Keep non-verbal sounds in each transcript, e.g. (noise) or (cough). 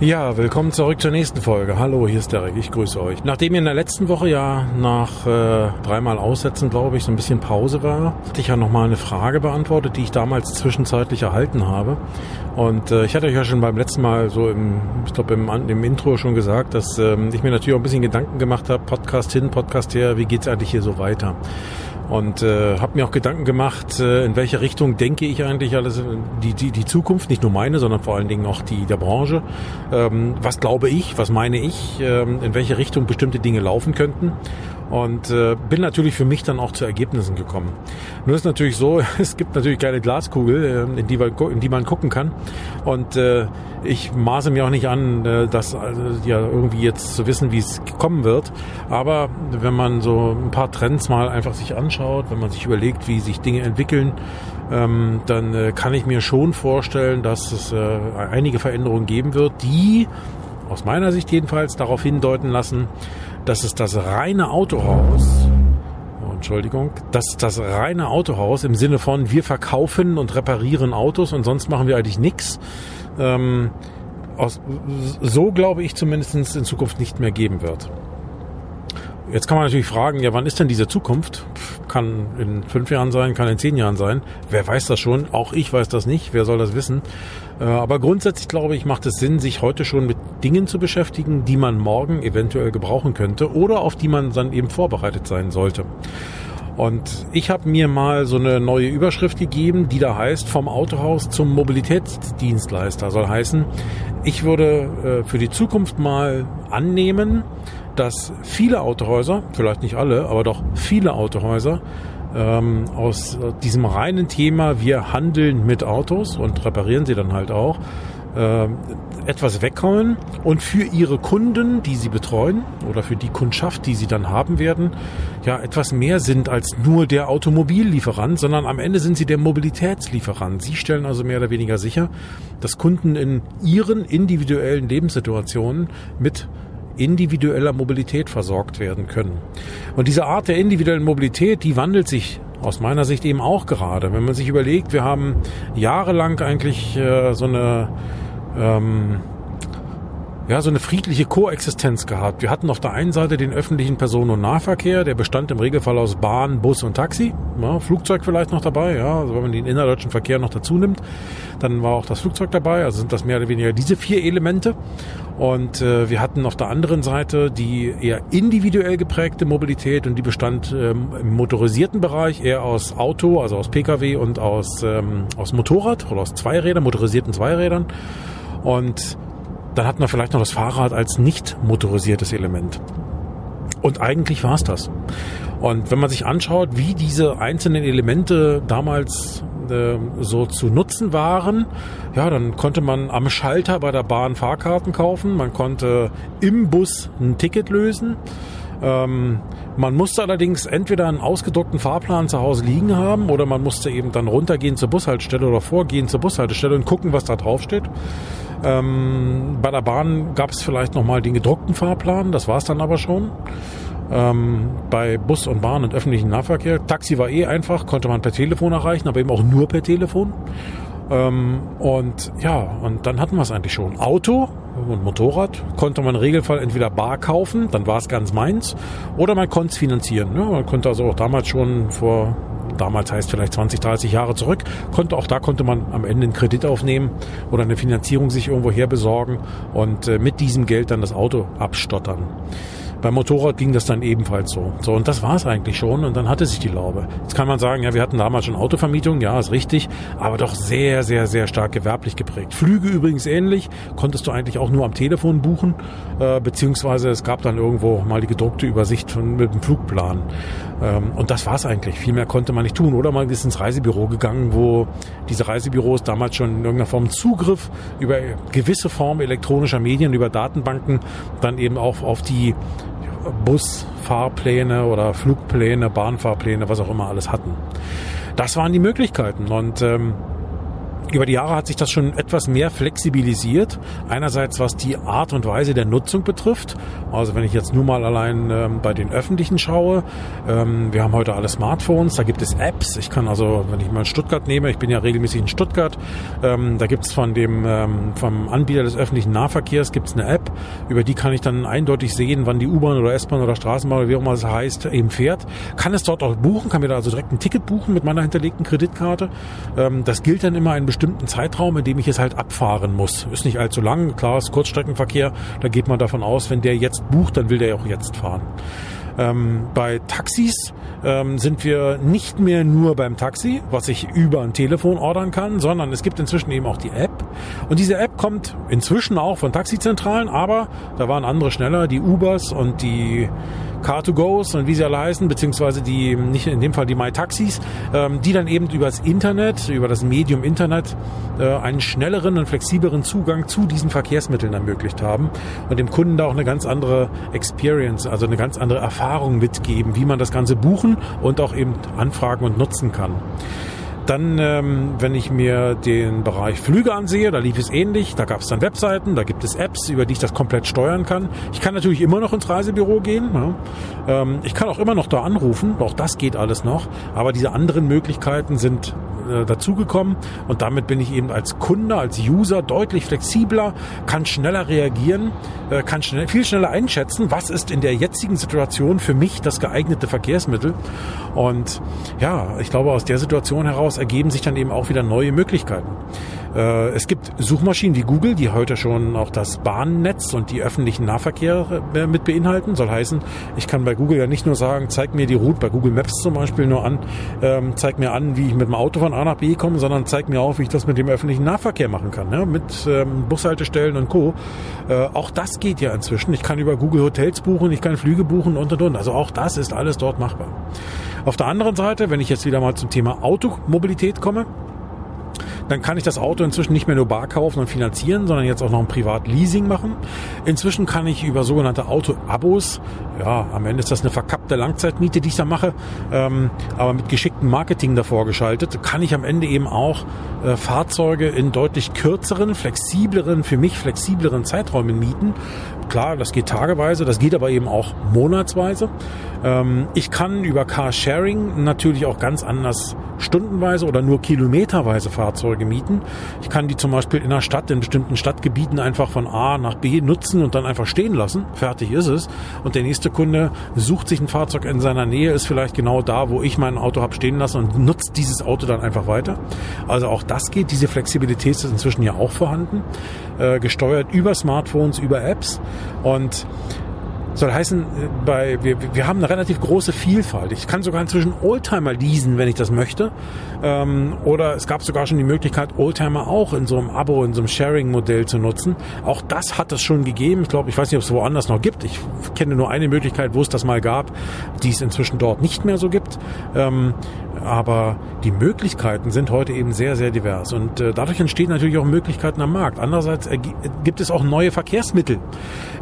Ja, willkommen zurück zur nächsten Folge. Hallo, hier ist Derek, ich grüße euch. Nachdem in der letzten Woche ja nach äh, dreimal Aussetzen, glaube ich, so ein bisschen Pause war, hatte ich ja nochmal eine Frage beantwortet, die ich damals zwischenzeitlich erhalten habe. Und äh, ich hatte euch ja schon beim letzten Mal so im, ich glaube im, im Intro schon gesagt, dass ähm, ich mir natürlich auch ein bisschen Gedanken gemacht habe, Podcast hin, Podcast her, wie geht's eigentlich hier so weiter? Und äh, habe mir auch Gedanken gemacht, äh, in welche Richtung denke ich eigentlich alles die, die, die Zukunft, nicht nur meine, sondern vor allen Dingen auch die der Branche. Ähm, was glaube ich, was meine ich, ähm, in welche Richtung bestimmte Dinge laufen könnten und äh, bin natürlich für mich dann auch zu Ergebnissen gekommen. Nur ist natürlich so, (laughs) es gibt natürlich keine Glaskugel, äh, in, die man, in die man gucken kann und äh, ich maße mir auch nicht an, äh, das äh, ja irgendwie jetzt zu wissen, wie es kommen wird, aber wenn man so ein paar Trends mal einfach sich anschaut, wenn man sich überlegt, wie sich Dinge entwickeln, ähm, dann äh, kann ich mir schon vorstellen, dass es äh, einige Veränderungen geben wird, die aus meiner Sicht jedenfalls darauf hindeuten lassen, dass es das reine Autohaus oh, Entschuldigung, dass das reine Autohaus im Sinne von wir verkaufen und reparieren Autos und sonst machen wir eigentlich nichts. Ähm, aus, so glaube ich zumindest in Zukunft nicht mehr geben wird. Jetzt kann man natürlich fragen, ja, wann ist denn diese Zukunft? Kann in fünf Jahren sein, kann in zehn Jahren sein. Wer weiß das schon? Auch ich weiß das nicht. Wer soll das wissen? Äh, aber grundsätzlich glaube ich, macht es Sinn, sich heute schon mit Dingen zu beschäftigen, die man morgen eventuell gebrauchen könnte oder auf die man dann eben vorbereitet sein sollte. Und ich habe mir mal so eine neue Überschrift gegeben, die da heißt, vom Autohaus zum Mobilitätsdienstleister. Soll heißen, ich würde äh, für die Zukunft mal annehmen, dass viele Autohäuser, vielleicht nicht alle, aber doch viele Autohäuser ähm, aus diesem reinen Thema, wir handeln mit Autos und reparieren sie dann halt auch, äh, etwas wegkommen und für ihre Kunden, die sie betreuen oder für die Kundschaft, die sie dann haben werden, ja etwas mehr sind als nur der Automobillieferant, sondern am Ende sind sie der Mobilitätslieferant. Sie stellen also mehr oder weniger sicher, dass Kunden in ihren individuellen Lebenssituationen mit individueller Mobilität versorgt werden können. Und diese Art der individuellen Mobilität, die wandelt sich aus meiner Sicht eben auch gerade. Wenn man sich überlegt, wir haben jahrelang eigentlich äh, so eine ähm, ja, so eine friedliche Koexistenz gehabt. Wir hatten auf der einen Seite den öffentlichen Personen- und Nahverkehr, der bestand im Regelfall aus Bahn, Bus und Taxi. Ja, Flugzeug vielleicht noch dabei, ja, also wenn man den innerdeutschen Verkehr noch dazu nimmt, dann war auch das Flugzeug dabei. Also sind das mehr oder weniger diese vier Elemente. Und äh, wir hatten auf der anderen Seite die eher individuell geprägte Mobilität und die bestand ähm, im motorisierten Bereich eher aus Auto, also aus Pkw und aus, ähm, aus Motorrad oder aus Zweirädern, motorisierten Zweirädern. Und dann hat man vielleicht noch das Fahrrad als nicht motorisiertes Element. Und eigentlich war es das. Und wenn man sich anschaut, wie diese einzelnen Elemente damals äh, so zu nutzen waren, ja, dann konnte man am Schalter bei der Bahn Fahrkarten kaufen, man konnte im Bus ein Ticket lösen. Ähm, man musste allerdings entweder einen ausgedruckten Fahrplan zu Hause liegen haben oder man musste eben dann runtergehen zur Bushaltestelle oder vorgehen zur Bushaltestelle und gucken, was da drauf steht. Ähm, bei der Bahn gab es vielleicht nochmal den gedruckten Fahrplan, das war es dann aber schon. Ähm, bei Bus und Bahn und öffentlichen Nahverkehr. Taxi war eh einfach, konnte man per Telefon erreichen, aber eben auch nur per Telefon. Ähm, und ja, und dann hatten wir es eigentlich schon. Auto und Motorrad konnte man im Regelfall entweder bar kaufen, dann war es ganz meins, oder man konnte es finanzieren. Ja, man konnte also auch damals schon vor damals heißt vielleicht 20, 30 Jahre zurück, konnte auch da konnte man am Ende einen Kredit aufnehmen oder eine Finanzierung sich irgendwo her besorgen und äh, mit diesem Geld dann das Auto abstottern. Beim Motorrad ging das dann ebenfalls so. So, und das war es eigentlich schon und dann hatte sich die Laube. Jetzt kann man sagen, ja, wir hatten damals schon Autovermietung, ja, ist richtig, aber doch sehr, sehr, sehr stark gewerblich geprägt. Flüge übrigens ähnlich, konntest du eigentlich auch nur am Telefon buchen, äh, beziehungsweise es gab dann irgendwo mal die gedruckte Übersicht von, mit dem Flugplan. Ähm, und das war es eigentlich. Viel mehr konnte man nicht tun. Oder man ist ins Reisebüro gegangen, wo diese Reisebüros damals schon in irgendeiner Form Zugriff über gewisse Form elektronischer Medien, über Datenbanken dann eben auch auf die Busfahrpläne oder Flugpläne, Bahnfahrpläne, was auch immer alles hatten. Das waren die Möglichkeiten und ähm, über die Jahre hat sich das schon etwas mehr flexibilisiert. Einerseits was die Art und Weise der Nutzung betrifft. Also wenn ich jetzt nur mal allein ähm, bei den öffentlichen schaue, ähm, wir haben heute alle Smartphones, da gibt es Apps. Ich kann also, wenn ich mal Stuttgart nehme, ich bin ja regelmäßig in Stuttgart, ähm, da gibt es von dem ähm, vom Anbieter des öffentlichen Nahverkehrs gibt's eine App, über die kann ich dann eindeutig sehen, wann die U-Bahn oder S-Bahn oder Straßenbahn oder wie auch immer es heißt, eben fährt. Kann es dort auch buchen, kann mir da also direkt ein Ticket buchen mit meiner hinterlegten Kreditkarte. Ähm, das gilt dann immer einen bestimmten Zeitraum, in dem ich es halt abfahren muss. Ist nicht allzu lang, klar, ist Kurzstreckenverkehr, da geht man davon aus, wenn der jetzt bucht, dann will der auch jetzt fahren. Ähm, bei Taxis ähm, sind wir nicht mehr nur beim Taxi, was ich über ein Telefon ordern kann, sondern es gibt inzwischen eben auch die App. Und diese App kommt inzwischen auch von Taxizentralen, aber da waren andere schneller, die Ubers und die Car2Goes und wie sie alle heißen, beziehungsweise die, nicht in dem Fall die MyTaxis, ähm, die dann eben über das Internet, über das Medium Internet, äh, einen schnelleren und flexibleren Zugang zu diesen Verkehrsmitteln ermöglicht haben und dem Kunden da auch eine ganz andere Experience, also eine ganz andere Erfahrung mitgeben, wie man das Ganze buchen und auch eben anfragen und nutzen kann. Dann, ähm, wenn ich mir den Bereich Flüge ansehe, da lief es ähnlich. Da gab es dann Webseiten, da gibt es Apps, über die ich das komplett steuern kann. Ich kann natürlich immer noch ins Reisebüro gehen. Ja. Ähm, ich kann auch immer noch da anrufen. Auch das geht alles noch. Aber diese anderen Möglichkeiten sind äh, dazugekommen und damit bin ich eben als Kunde, als User deutlich flexibler, kann schneller reagieren, äh, kann schnell, viel schneller einschätzen, was ist in der jetzigen Situation für mich das geeignete Verkehrsmittel. Und ja, ich glaube, aus der Situation heraus ergeben sich dann eben auch wieder neue Möglichkeiten. Äh, es gibt Suchmaschinen wie Google, die heute schon auch das Bahnnetz und die öffentlichen Nahverkehr äh, mit beinhalten. Soll heißen, ich kann bei Google ja nicht nur sagen, zeig mir die Route, bei Google Maps zum Beispiel nur an, ähm, zeig mir an, wie ich mit dem Auto von A nach B komme, sondern zeig mir auch, wie ich das mit dem öffentlichen Nahverkehr machen kann, ne? mit ähm, Bushaltestellen und Co. Äh, auch das geht ja inzwischen. Ich kann über Google Hotels buchen, ich kann Flüge buchen und und und. Also auch das ist alles dort machbar. Auf der anderen Seite, wenn ich jetzt wieder mal zum Thema Automobilität komme, dann kann ich das Auto inzwischen nicht mehr nur bar kaufen und finanzieren, sondern jetzt auch noch ein Privat-Leasing machen. Inzwischen kann ich über sogenannte Auto-Abos, ja, am Ende ist das eine verkappte Langzeitmiete, die ich da mache, ähm, aber mit geschicktem Marketing davor geschaltet, kann ich am Ende eben auch äh, Fahrzeuge in deutlich kürzeren, flexibleren, für mich flexibleren Zeiträumen mieten. Klar, das geht tageweise, das geht aber eben auch monatsweise. Ähm, ich kann über Carsharing natürlich auch ganz anders stundenweise oder nur kilometerweise Fahrzeuge mieten. Ich kann die zum Beispiel in der Stadt, in bestimmten Stadtgebieten einfach von A nach B nutzen und dann einfach stehen lassen. Fertig ist es. Und der nächste Kunde sucht sich ein Fahrzeug in seiner Nähe, ist vielleicht genau da, wo ich mein Auto habe stehen lassen und nutzt dieses Auto dann einfach weiter. Also auch das geht. Diese Flexibilität ist inzwischen ja auch vorhanden. Äh, gesteuert über Smartphones, über Apps. Und soll heißen, bei, wir, wir haben eine relativ große Vielfalt. Ich kann sogar inzwischen Oldtimer leasen, wenn ich das möchte. Ähm, oder es gab sogar schon die Möglichkeit, Oldtimer auch in so einem Abo, in so einem Sharing-Modell zu nutzen. Auch das hat es schon gegeben. Ich glaube, ich weiß nicht, ob es woanders noch gibt. Ich kenne nur eine Möglichkeit, wo es das mal gab, die es inzwischen dort nicht mehr so gibt. Ähm, aber die Möglichkeiten sind heute eben sehr, sehr divers. Und äh, dadurch entstehen natürlich auch Möglichkeiten am Markt. Andererseits gibt es auch neue Verkehrsmittel.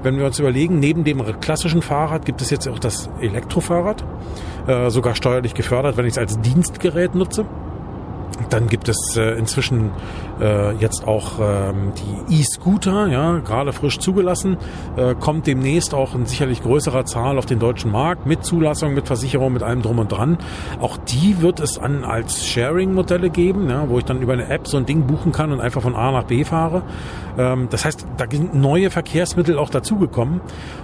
Wenn wir uns überlegen, neben dem klassischen Fahrrad gibt es jetzt auch das Elektrofahrrad, äh, sogar steuerlich gefördert, wenn ich es als Dienstgerät nutze. Dann gibt es äh, inzwischen äh, jetzt auch ähm, die E-Scooter, ja, gerade frisch zugelassen, äh, kommt demnächst auch in sicherlich größerer Zahl auf den deutschen Markt mit Zulassung, mit Versicherung, mit allem drum und dran. Auch die wird es an als Sharing-Modelle geben, ja, wo ich dann über eine App so ein Ding buchen kann und einfach von A nach B fahre. Ähm, das heißt, da sind neue Verkehrsmittel auch dazugekommen.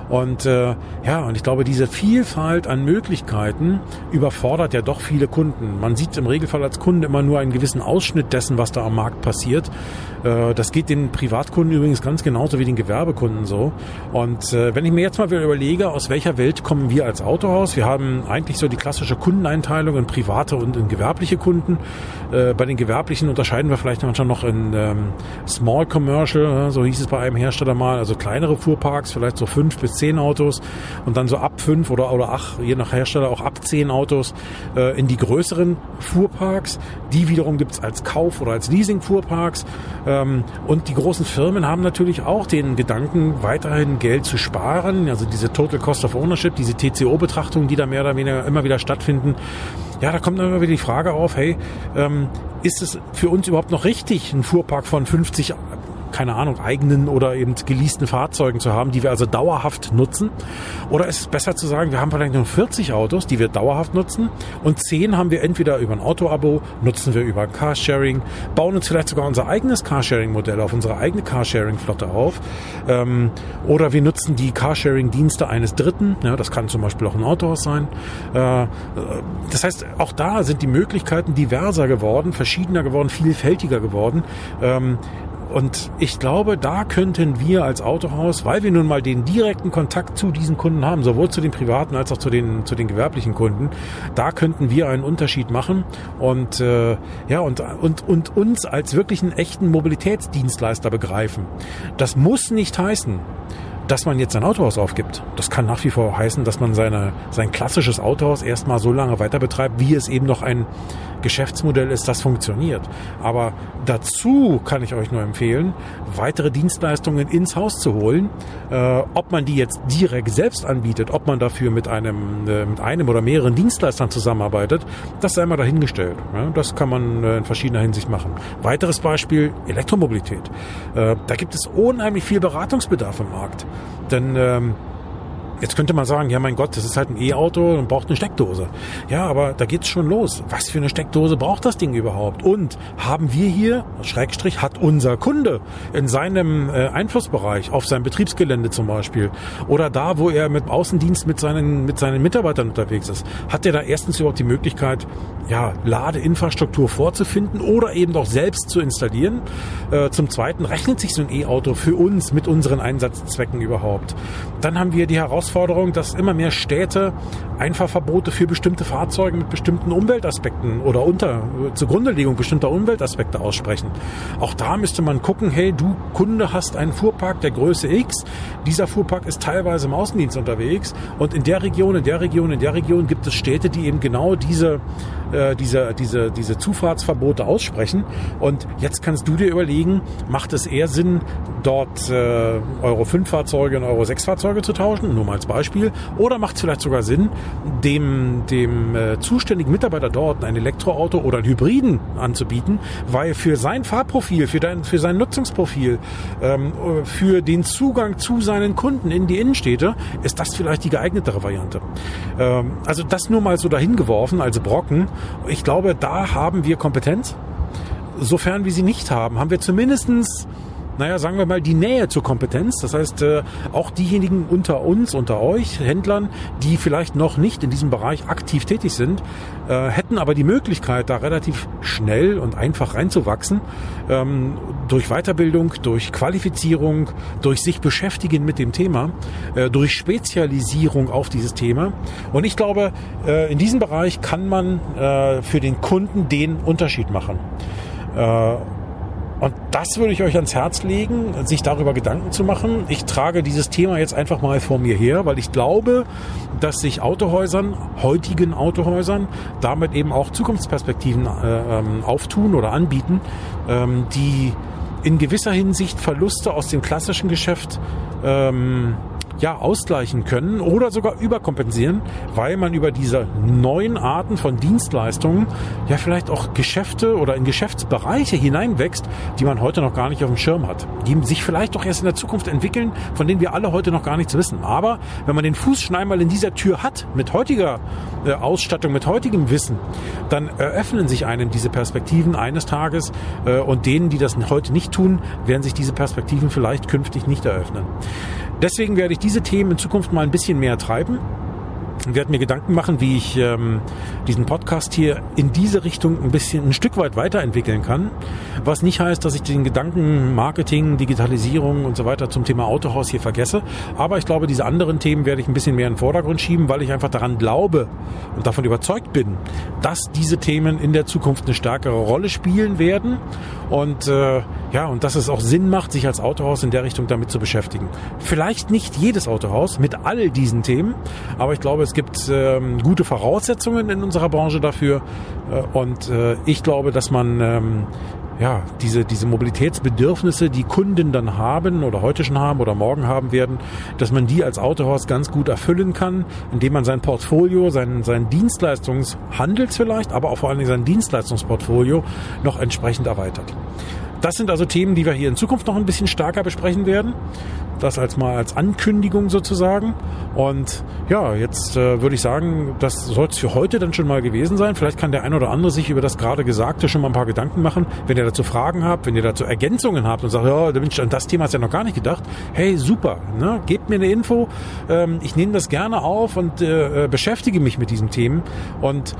Und äh, ja, und ich glaube, diese Vielfalt an Möglichkeiten überfordert ja doch viele Kunden. Man sieht im Regelfall als Kunde immer nur einen gewissen Ausschnitt dessen, was da am Markt passiert. Äh, das geht den Privatkunden übrigens ganz genauso wie den Gewerbekunden so. Und äh, wenn ich mir jetzt mal wieder überlege, aus welcher Welt kommen wir als Autohaus? Wir haben eigentlich so die klassische Kundeneinteilung in private und in gewerbliche Kunden. Äh, bei den gewerblichen unterscheiden wir vielleicht manchmal noch in ähm, Small Commercial, so hieß es bei einem Hersteller mal, also kleinere Fuhrparks, vielleicht so fünf bis zehn Autos und dann so ab fünf oder, oder ach, je nach Hersteller auch ab zehn Autos in die größeren Fuhrparks, die Die wiederum gibt es als Kauf- oder als Leasing-Fuhrparks. Ähm, und die großen Firmen haben natürlich auch den Gedanken, weiterhin Geld zu sparen. Also diese Total Cost of Ownership, diese TCO-Betrachtungen, die da mehr oder weniger immer wieder stattfinden. Ja, da kommt dann immer wieder die Frage auf, hey, ähm, ist es für uns überhaupt noch richtig, einen Fuhrpark von 50 keine Ahnung, eigenen oder eben geleasten Fahrzeugen zu haben, die wir also dauerhaft nutzen? Oder ist es besser zu sagen, wir haben vielleicht nur 40 Autos, die wir dauerhaft nutzen und 10 haben wir entweder über ein Auto-Abo, nutzen wir über Carsharing, bauen uns vielleicht sogar unser eigenes Carsharing-Modell auf unsere eigene Carsharing-Flotte auf ähm, oder wir nutzen die Carsharing-Dienste eines Dritten, ja, das kann zum Beispiel auch ein Autohaus sein. Äh, das heißt, auch da sind die Möglichkeiten diverser geworden, verschiedener geworden, vielfältiger geworden. Ähm, und ich glaube, da könnten wir als Autohaus, weil wir nun mal den direkten Kontakt zu diesen Kunden haben, sowohl zu den privaten als auch zu den, zu den gewerblichen Kunden, da könnten wir einen Unterschied machen und, äh, ja, und, und, und uns als wirklichen echten Mobilitätsdienstleister begreifen. Das muss nicht heißen, dass man jetzt sein Autohaus aufgibt. Das kann nach wie vor heißen, dass man seine, sein klassisches Autohaus erstmal so lange weiter betreibt, wie es eben noch ein Geschäftsmodell ist, das funktioniert. Aber dazu kann ich euch nur empfehlen, weitere Dienstleistungen ins Haus zu holen. Äh, ob man die jetzt direkt selbst anbietet, ob man dafür mit einem, äh, mit einem oder mehreren Dienstleistern zusammenarbeitet, das sei mal dahingestellt. Ja, das kann man äh, in verschiedener Hinsicht machen. Weiteres Beispiel, Elektromobilität. Äh, da gibt es unheimlich viel Beratungsbedarf im Markt. Denn ähm, Jetzt könnte man sagen, ja mein Gott, das ist halt ein E-Auto und braucht eine Steckdose. Ja, aber da geht's schon los. Was für eine Steckdose braucht das Ding überhaupt? Und haben wir hier, Schrägstrich, hat unser Kunde in seinem äh, Einflussbereich, auf seinem Betriebsgelände zum Beispiel, oder da, wo er mit Außendienst mit seinen, mit seinen Mitarbeitern unterwegs ist, hat er da erstens überhaupt die Möglichkeit, ja, Ladeinfrastruktur vorzufinden oder eben doch selbst zu installieren. Äh, zum Zweiten rechnet sich so ein E-Auto für uns mit unseren Einsatzzwecken überhaupt. Dann haben wir die Herausforderung, dass immer mehr Städte Einfahrverbote für bestimmte Fahrzeuge mit bestimmten Umweltaspekten oder unter zugrundelegung bestimmter Umweltaspekte aussprechen. Auch da müsste man gucken, hey, du Kunde hast einen Fuhrpark der Größe X. Dieser Fuhrpark ist teilweise im Außendienst unterwegs und in der Region, in der Region, in der Region gibt es Städte, die eben genau diese äh, diese, diese, diese Zufahrtsverbote aussprechen. Und jetzt kannst du dir überlegen, macht es eher Sinn, dort äh, Euro 5 Fahrzeuge und Euro 6 Fahrzeuge zu tauschen, nur mal als Beispiel, oder macht es vielleicht sogar Sinn, dem, dem äh, zuständigen Mitarbeiter dort ein Elektroauto oder einen Hybriden anzubieten, weil für sein Fahrprofil, für, dein, für sein Nutzungsprofil, ähm, für den Zugang zu seinen Kunden in die Innenstädte, ist das vielleicht die geeignetere Variante. Ähm, also das nur mal so dahin geworfen als Brocken. Ich glaube, da haben wir Kompetenz. Sofern wir sie nicht haben, haben wir zumindestens naja, sagen wir mal, die Nähe zur Kompetenz. Das heißt, äh, auch diejenigen unter uns, unter euch, Händlern, die vielleicht noch nicht in diesem Bereich aktiv tätig sind, äh, hätten aber die Möglichkeit, da relativ schnell und einfach reinzuwachsen, ähm, durch Weiterbildung, durch Qualifizierung, durch sich beschäftigen mit dem Thema, äh, durch Spezialisierung auf dieses Thema. Und ich glaube, äh, in diesem Bereich kann man äh, für den Kunden den Unterschied machen. Und das würde ich euch ans Herz legen, sich darüber Gedanken zu machen. Ich trage dieses Thema jetzt einfach mal vor mir her, weil ich glaube, dass sich Autohäusern, heutigen Autohäusern, damit eben auch Zukunftsperspektiven äh, ähm, auftun oder anbieten, ähm, die in gewisser Hinsicht Verluste aus dem klassischen Geschäft ähm, ja, ausgleichen können oder sogar überkompensieren, weil man über diese neuen Arten von Dienstleistungen ja vielleicht auch Geschäfte oder in Geschäftsbereiche hineinwächst, die man heute noch gar nicht auf dem Schirm hat, die sich vielleicht doch erst in der Zukunft entwickeln, von denen wir alle heute noch gar nichts wissen. Aber wenn man den Fuß schon einmal in dieser Tür hat, mit heutiger äh, Ausstattung, mit heutigem Wissen, dann eröffnen sich einem diese Perspektiven eines Tages äh, und denen, die das heute nicht tun, werden sich diese Perspektiven vielleicht künftig nicht eröffnen. Deswegen werde ich diese Themen in Zukunft mal ein bisschen mehr treiben und werde mir Gedanken machen, wie ich ähm, diesen Podcast hier in diese Richtung ein bisschen ein Stück weit weiterentwickeln kann. Was nicht heißt, dass ich den Gedanken Marketing, Digitalisierung und so weiter zum Thema Autohaus hier vergesse. Aber ich glaube, diese anderen Themen werde ich ein bisschen mehr in den Vordergrund schieben, weil ich einfach daran glaube und davon überzeugt bin, dass diese Themen in der Zukunft eine stärkere Rolle spielen werden und äh, ja und dass es auch Sinn macht, sich als Autohaus in der Richtung damit zu beschäftigen. Vielleicht nicht jedes Autohaus mit all diesen Themen, aber ich glaube glaube, es gibt ähm, gute Voraussetzungen in unserer Branche dafür. Äh, und äh, ich glaube, dass man ähm, ja, diese, diese Mobilitätsbedürfnisse, die Kunden dann haben oder heute schon haben oder morgen haben werden, dass man die als Autohaus ganz gut erfüllen kann, indem man sein Portfolio, sein, sein Dienstleistungshandels vielleicht, aber auch vor allen Dingen sein Dienstleistungsportfolio noch entsprechend erweitert. Das sind also Themen, die wir hier in Zukunft noch ein bisschen stärker besprechen werden. Das als mal als Ankündigung sozusagen. Und ja, jetzt äh, würde ich sagen, das soll es für heute dann schon mal gewesen sein. Vielleicht kann der ein oder andere sich über das gerade Gesagte schon mal ein paar Gedanken machen. Wenn ihr dazu Fragen habt, wenn ihr dazu Ergänzungen habt und sagt, ja, Mensch, an das Thema hast ja noch gar nicht gedacht. Hey, super, ne? gebt mir eine Info. Ähm, ich nehme das gerne auf und äh, äh beschäftige mich mit diesen Themen. Und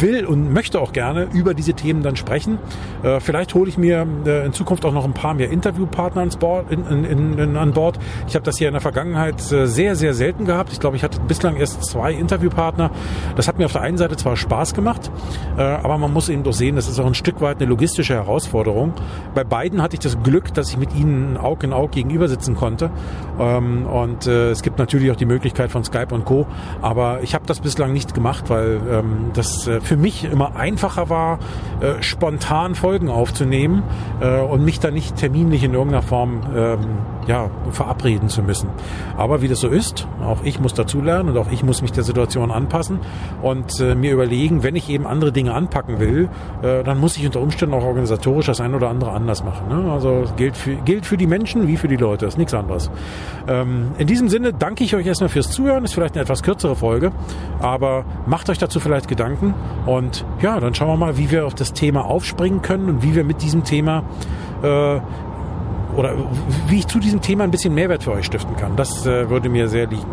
will und möchte auch gerne über diese Themen dann sprechen. Äh, vielleicht hole ich mir äh, in Zukunft auch noch ein paar mehr Interviewpartner ans Board, in, in, in, an Bord. Ich habe das hier in der Vergangenheit äh, sehr, sehr selten gehabt. Ich glaube, ich hatte bislang erst zwei Interviewpartner. Das hat mir auf der einen Seite zwar Spaß gemacht, äh, aber man muss eben doch sehen, das ist auch ein Stück weit eine logistische Herausforderung. Bei beiden hatte ich das Glück, dass ich mit ihnen Aug in Aug gegenüber sitzen konnte. Ähm, und äh, es gibt natürlich auch die Möglichkeit von Skype und Co. Aber ich habe das bislang nicht gemacht, weil ähm, das äh, für mich immer einfacher war, äh, spontan Folgen aufzunehmen äh, und mich da nicht terminlich in irgendeiner Form ähm, ja, verabreden zu müssen. Aber wie das so ist, auch ich muss dazulernen und auch ich muss mich der Situation anpassen und äh, mir überlegen, wenn ich eben andere Dinge anpacken will, äh, dann muss ich unter Umständen auch organisatorisch das ein oder andere anders machen. Ne? Also gilt für, gilt für die Menschen wie für die Leute, ist nichts anderes. Ähm, in diesem Sinne danke ich euch erstmal fürs Zuhören, ist vielleicht eine etwas kürzere Folge, aber macht euch dazu vielleicht Gedanken und ja, dann schauen wir mal, wie wir auf das Thema aufspringen können und wie wir mit diesem Thema äh, oder wie ich zu diesem Thema ein bisschen Mehrwert für euch stiften kann. Das äh, würde mir sehr liegen.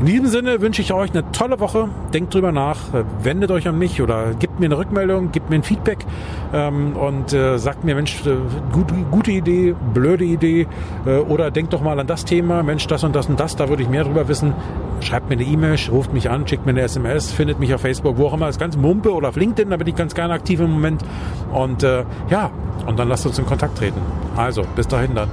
In diesem Sinne wünsche ich euch eine tolle Woche. Denkt drüber nach, wendet euch an mich oder gebt mir eine Rückmeldung, gebt mir ein Feedback ähm, und äh, sagt mir, Mensch, äh, gut, gute Idee, blöde Idee äh, oder denkt doch mal an das Thema, Mensch, das und das und das, da würde ich mehr drüber wissen. Schreibt mir eine E-Mail, ruft mich an, schickt mir eine SMS, findet mich auf Facebook, wo auch immer, ist ganz Mumpe oder auf LinkedIn, da bin ich ganz gerne aktiv im Moment. Und äh, ja, und dann lasst uns in Kontakt treten. Also, bis dahin dann.